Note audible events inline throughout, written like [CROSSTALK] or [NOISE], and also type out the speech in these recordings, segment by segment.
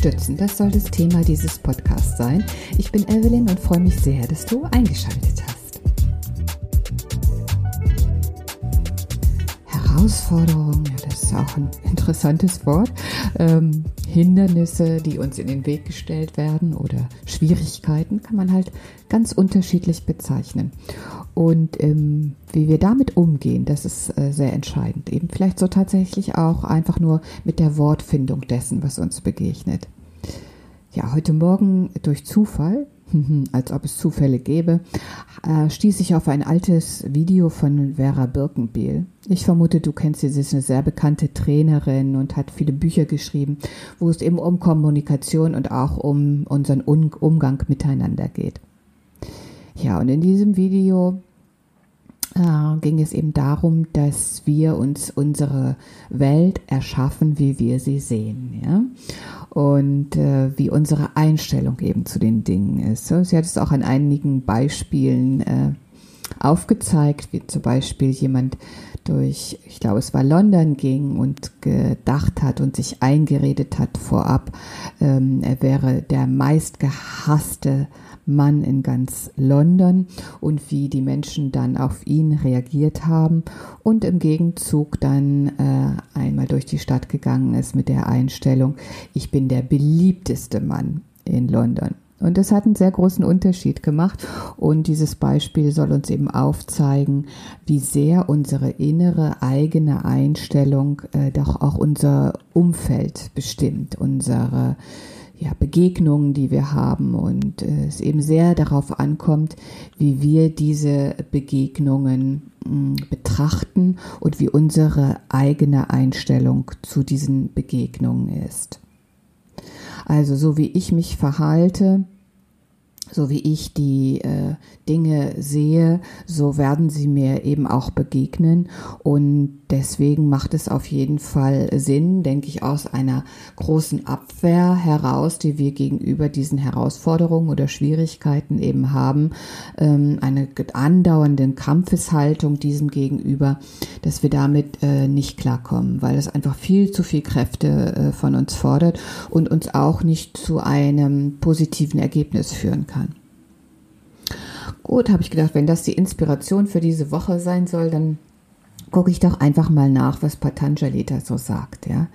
unterstützen? Das soll das Thema dieses Podcasts sein. Ich bin Evelyn und freue mich sehr, dass du eingeschaltet hast. Herausforderung, ja, das ist auch ein interessantes Wort. Ähm, Hindernisse, die uns in den Weg gestellt werden oder Schwierigkeiten, kann man halt ganz unterschiedlich bezeichnen. Und ähm, wie wir damit umgehen, das ist äh, sehr entscheidend. Eben vielleicht so tatsächlich auch einfach nur mit der Wortfindung dessen, was uns begegnet. Ja, heute Morgen durch Zufall, [LAUGHS] als ob es Zufälle gäbe, äh, stieß ich auf ein altes Video von Vera Birkenbehl. Ich vermute, du kennst sie, sie ist eine sehr bekannte Trainerin und hat viele Bücher geschrieben, wo es eben um Kommunikation und auch um unseren Umgang miteinander geht. Ja, und in diesem Video äh, ging es eben darum, dass wir uns unsere Welt erschaffen, wie wir sie sehen, ja, und äh, wie unsere Einstellung eben zu den Dingen ist. So, sie hat es auch an einigen Beispielen äh, aufgezeigt, wie zum Beispiel jemand durch, ich glaube, es war London ging und gedacht hat und sich eingeredet hat vorab, ähm, er wäre der meistgehasste Mann in ganz London und wie die Menschen dann auf ihn reagiert haben und im Gegenzug dann äh, einmal durch die Stadt gegangen ist mit der Einstellung, ich bin der beliebteste Mann in London. Und das hat einen sehr großen Unterschied gemacht. Und dieses Beispiel soll uns eben aufzeigen, wie sehr unsere innere eigene Einstellung äh, doch auch unser Umfeld bestimmt, unsere ja, Begegnungen, die wir haben und äh, es eben sehr darauf ankommt, wie wir diese Begegnungen mh, hm, betrachten und wie unsere eigene Einstellung zu diesen Begegnungen ist. Also so wie ich mich verhalte, so wie ich die äh, Dinge sehe, so werden sie mir eben auch begegnen. Und deswegen macht es auf jeden Fall Sinn, denke ich, aus einer großen Abwehr heraus, die wir gegenüber diesen Herausforderungen oder Schwierigkeiten eben haben, ähm, eine andauernde Kampfeshaltung diesem gegenüber, dass wir damit äh, nicht klarkommen, weil es einfach viel zu viel Kräfte äh, von uns fordert und uns auch nicht zu einem positiven Ergebnis führen kann. Gut, habe ich gedacht, wenn das die Inspiration für diese Woche sein soll, dann gucke ich doch einfach mal nach, was Patanjali da so sagt, ja.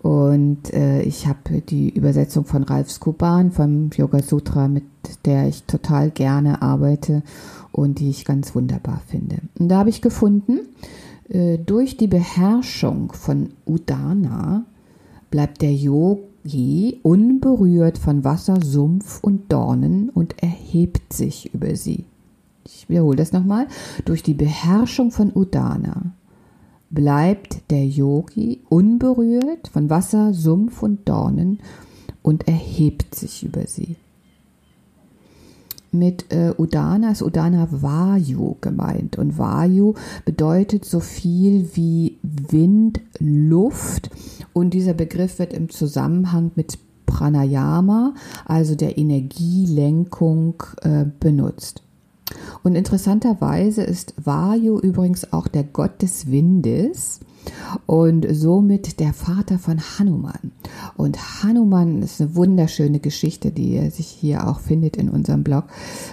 Und äh, ich habe die Übersetzung von Ralf Skuban vom Yoga Sutra, mit der ich total gerne arbeite und die ich ganz wunderbar finde. Und da habe ich gefunden, äh, durch die Beherrschung von Udana bleibt der Yogi unberührt von Wasser, Sumpf und Dornen und erhebt sich über sie. Ich wiederhole das nochmal. Durch die Beherrschung von Udana bleibt der Yogi unberührt von Wasser, Sumpf und Dornen und erhebt sich über sie. Mit äh, Udana. Ist Udana Vayu gemeint. Und Vayu bedeutet so viel wie Wind, Luft. Und dieser Begriff wird im Zusammenhang mit Pranayama, also der Energielenkung, äh, benutzt. Und interessanterweise ist Vayu übrigens auch der Gott des Windes und somit der Vater von Hanuman. Und Hanuman ist eine wunderschöne Geschichte, die sich hier auch findet in unserem Blog,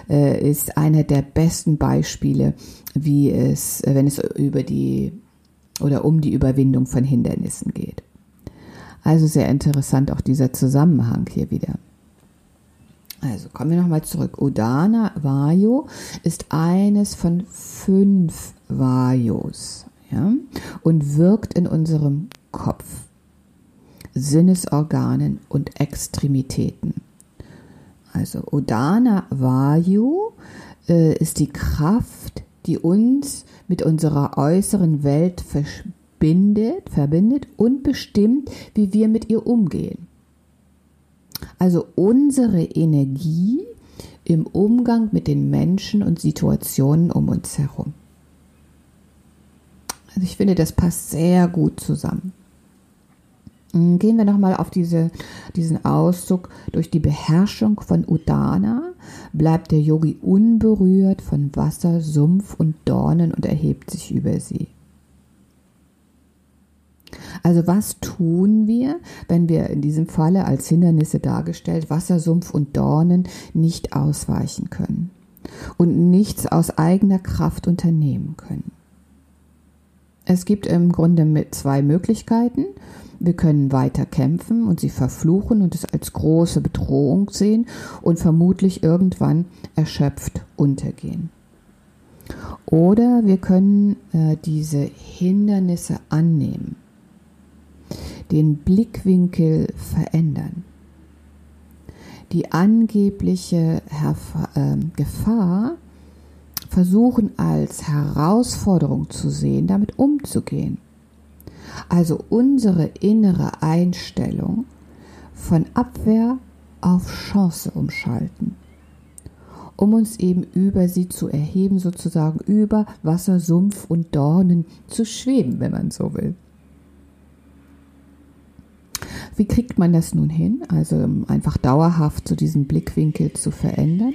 äh, ist einer der besten Beispiele, wie es, wenn es über die oder um die Überwindung von Hindernissen geht. Also sehr interessant auch dieser Zusammenhang hier wieder. Also kommen wir nochmal zurück. Udana Vayu ist eines von fünf Vayus ja, und wirkt in unserem Kopf, Sinnesorganen und Extremitäten. Also Udana Vayu äh, ist die Kraft, die uns mit unserer äußeren Welt verbindet, verbindet und bestimmt, wie wir mit ihr umgehen. Also unsere Energie im Umgang mit den Menschen und Situationen um uns herum. Also ich finde, das passt sehr gut zusammen. Hm, gehen wir nochmal auf diese, diesen Ausdruck. Durch die Beherrschung von Udana bleibt der Yogi unberührt von Wasser, Sumpf und Dornen und erhebt sich über sie. Also was tun wir, wenn wir in diesem Falle als Hindernisse dargestellt Wassersumpf und Dornen nicht ausweichen können und nichts aus eigener Kraft unternehmen können? Es gibt im Grunde zwei Möglichkeiten. Wir können weiter kämpfen und sie verfluchen und es als große Bedrohung sehen und vermutlich irgendwann erschöpft untergehen. Oder wir können äh, diese Hindernisse annehmen, den Blickwinkel verändern, die angebliche Herf äh, Gefahr versuchen als Herausforderung zu sehen, damit umzugehen. Also unsere innere Einstellung von Abwehr auf Chance umschalten, um uns eben über sie zu erheben, sozusagen über Wasser, Sumpf und Dornen zu schweben, wenn man so will. Wie kriegt man das nun hin? Also einfach dauerhaft so diesen Blickwinkel zu verändern.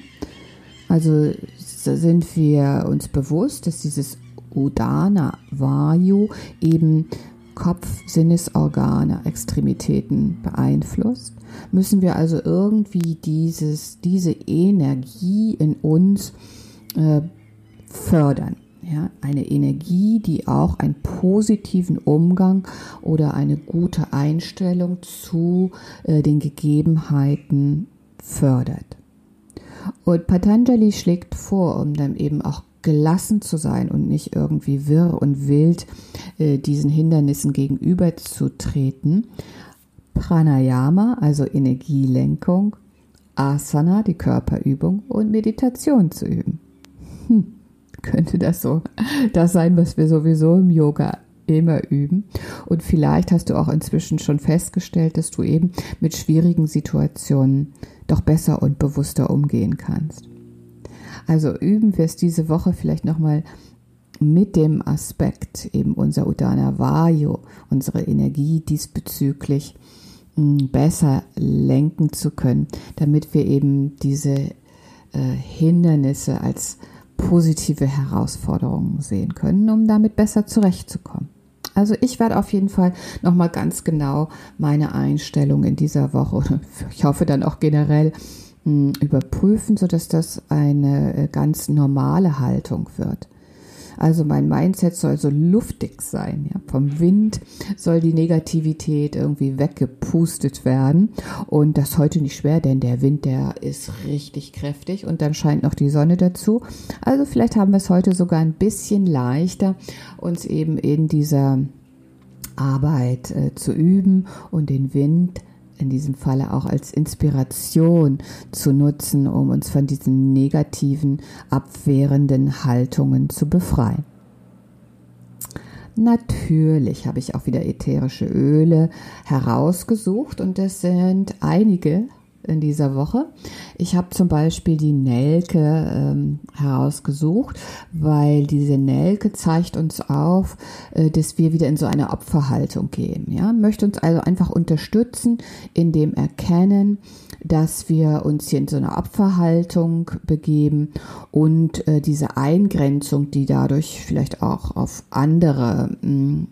Also sind wir uns bewusst, dass dieses Udana Vayu eben Kopf, Sinnesorgane, Extremitäten beeinflusst, müssen wir also irgendwie dieses, diese Energie in uns äh, fördern. Ja, eine Energie, die auch einen positiven Umgang oder eine gute Einstellung zu äh, den Gegebenheiten fördert. Und Patanjali schlägt vor, um dann eben auch gelassen zu sein und nicht irgendwie wirr und wild äh, diesen Hindernissen gegenüberzutreten. Pranayama, also Energielenkung, Asana, die Körperübung und Meditation zu üben. Hm, könnte das so das sein, was wir sowieso im Yoga immer üben. Und vielleicht hast du auch inzwischen schon festgestellt, dass du eben mit schwierigen Situationen doch besser und bewusster umgehen kannst. Also üben wir es diese Woche vielleicht nochmal mit dem Aspekt eben unser Udana Vayu, unsere Energie diesbezüglich hm, besser lenken zu können, damit wir eben diese äh, Hindernisse als positive Herausforderungen sehen können, um damit besser zurechtzukommen. Also ich werde auf jeden Fall nochmal ganz genau meine Einstellung in dieser Woche, [LAUGHS] ich hoffe dann auch generell, hm, überprüfen, sodass das eine äh, ganz normale Haltung wird. Also mein Mindset soll so luftig sein. Ja. Vom Wind soll die Negativität irgendwie weggepustet werden. Und das ist heute nicht schwer, denn der Wind, der ist richtig kräftig und dann scheint noch die Sonne dazu. Also vielleicht haben wir es heute sogar ein bisschen leichter, uns eben in dieser Arbeit äh, zu üben und den Wind in diesem Falle auch als Inspiration zu nutzen, um uns von diesen negativen, abwehrenden Haltungen zu befreien. Natürlich habe ich auch wieder ätherische Öle herausgesucht und es sind einige in dieser Woche. Ich habe zum Beispiel die Nelke ähm, herausgesucht, weil diese Nelke zeigt uns auf, äh, dass wir wieder in so eine Opferhaltung gehen. Ja, möchte uns also einfach unterstützen in dem Erkennen, dass wir uns hier in so eine Opferhaltung begeben und äh, diese Eingrenzung, die dadurch vielleicht auch auf andere mh, hm,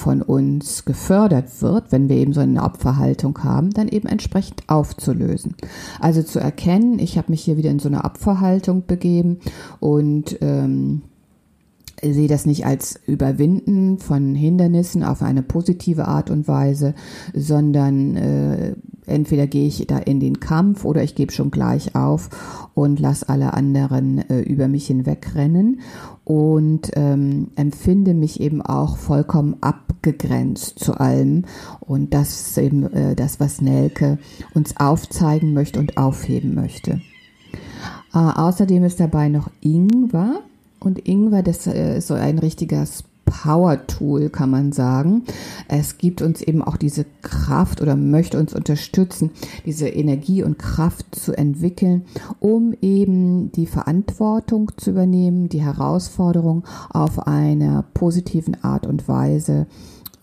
von uns gefördert wird, wenn wir eben so eine Opferhaltung haben, dann eben entsprechend aufzulösen. Also zu erkennen, ich habe mich hier wieder in so eine Opferhaltung begeben und ähm, sehe das nicht als Überwinden von Hindernissen auf eine positive Art und Weise, sondern äh, entweder gehe ich da in den Kampf oder ich gebe schon gleich auf und lasse alle anderen äh, über mich hinwegrennen und ähm, empfinde mich eben auch vollkommen abgegrenzt zu allem. Und das ist eben äh, das, was Nelke uns aufzeigen möchte und aufheben möchte. Äh, außerdem ist dabei noch Ingwer. Und Ingwer, das äh, ist so ein richtiger Power-Tool, kann man sagen. Es gibt uns eben auch diese Kraft oder möchte uns unterstützen, diese Energie und Kraft zu entwickeln, um eben die Verantwortung zu übernehmen, die Herausforderung auf einer positiven Art und Weise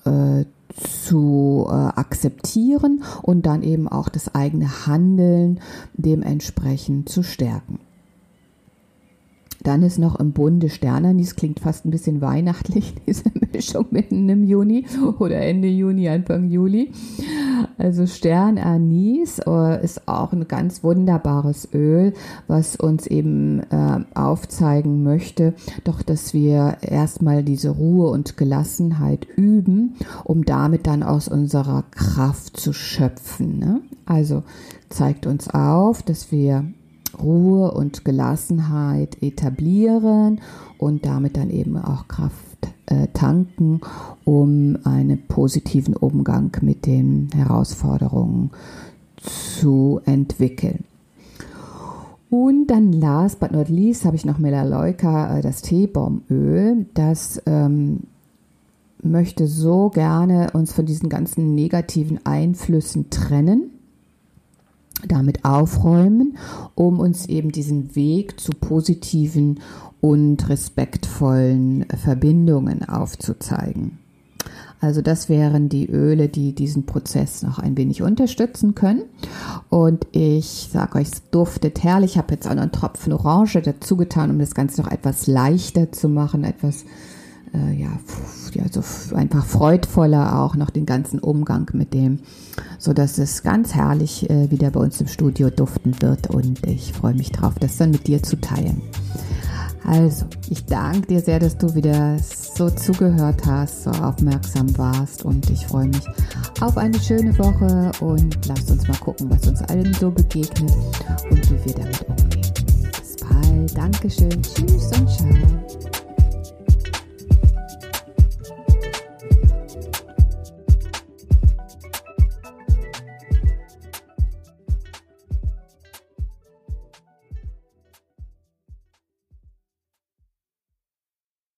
äh, zu äh, akzeptieren und dann eben auch das eigene Handeln dementsprechend zu stärken. Dann ist noch im Bunde Sternanis, klingt fast ein bisschen weihnachtlich, [LAUGHS] diese Mischung mitten im Juni oder Ende Juni, Anfang Juli. Also Sternanis äh, ist auch ein ganz wunderbares Öl, was uns eben äh, aufzeigen möchte, doch dass wir erstmal diese Ruhe und Gelassenheit üben, um damit dann aus unserer Kraft zu schöpfen. Ne? Also zeigt uns auf, dass wir Ruhe und Gelassenheit etablieren und damit dann eben auch Kraft äh, tanken, um einen positiven Umgang mit den Herausforderungen zu entwickeln. Und dann last but not least habe ich noch Melaleuca, äh, das Teebaumöl. Das ähm, möchte so gerne uns von diesen ganzen negativen Einflüssen trennen damit aufräumen, um uns eben diesen Weg zu positiven und respektvollen Verbindungen aufzuzeigen. Also das wären die Öle, die diesen Prozess noch ein wenig unterstützen können. Und ich sage euch, es duftet herrlich. Ich habe jetzt auch noch einen Tropfen Orange dazu getan, um das Ganze noch etwas leichter zu machen, etwas äh, ja, ja, so einfach freudvoller auch noch den ganzen Umgang mit dem, so dass es ganz herrlich äh, wieder bei uns im Studio duften wird und ich freue mich drauf, das dann mit dir zu teilen. Also, ich danke dir sehr, dass du wieder so zugehört hast, so aufmerksam warst und ich freue mich auf eine schöne Woche und lasst uns mal gucken, was uns allen so begegnet und wie wir damit umgehen. Bis bald, Dankeschön, tschüss und ciao.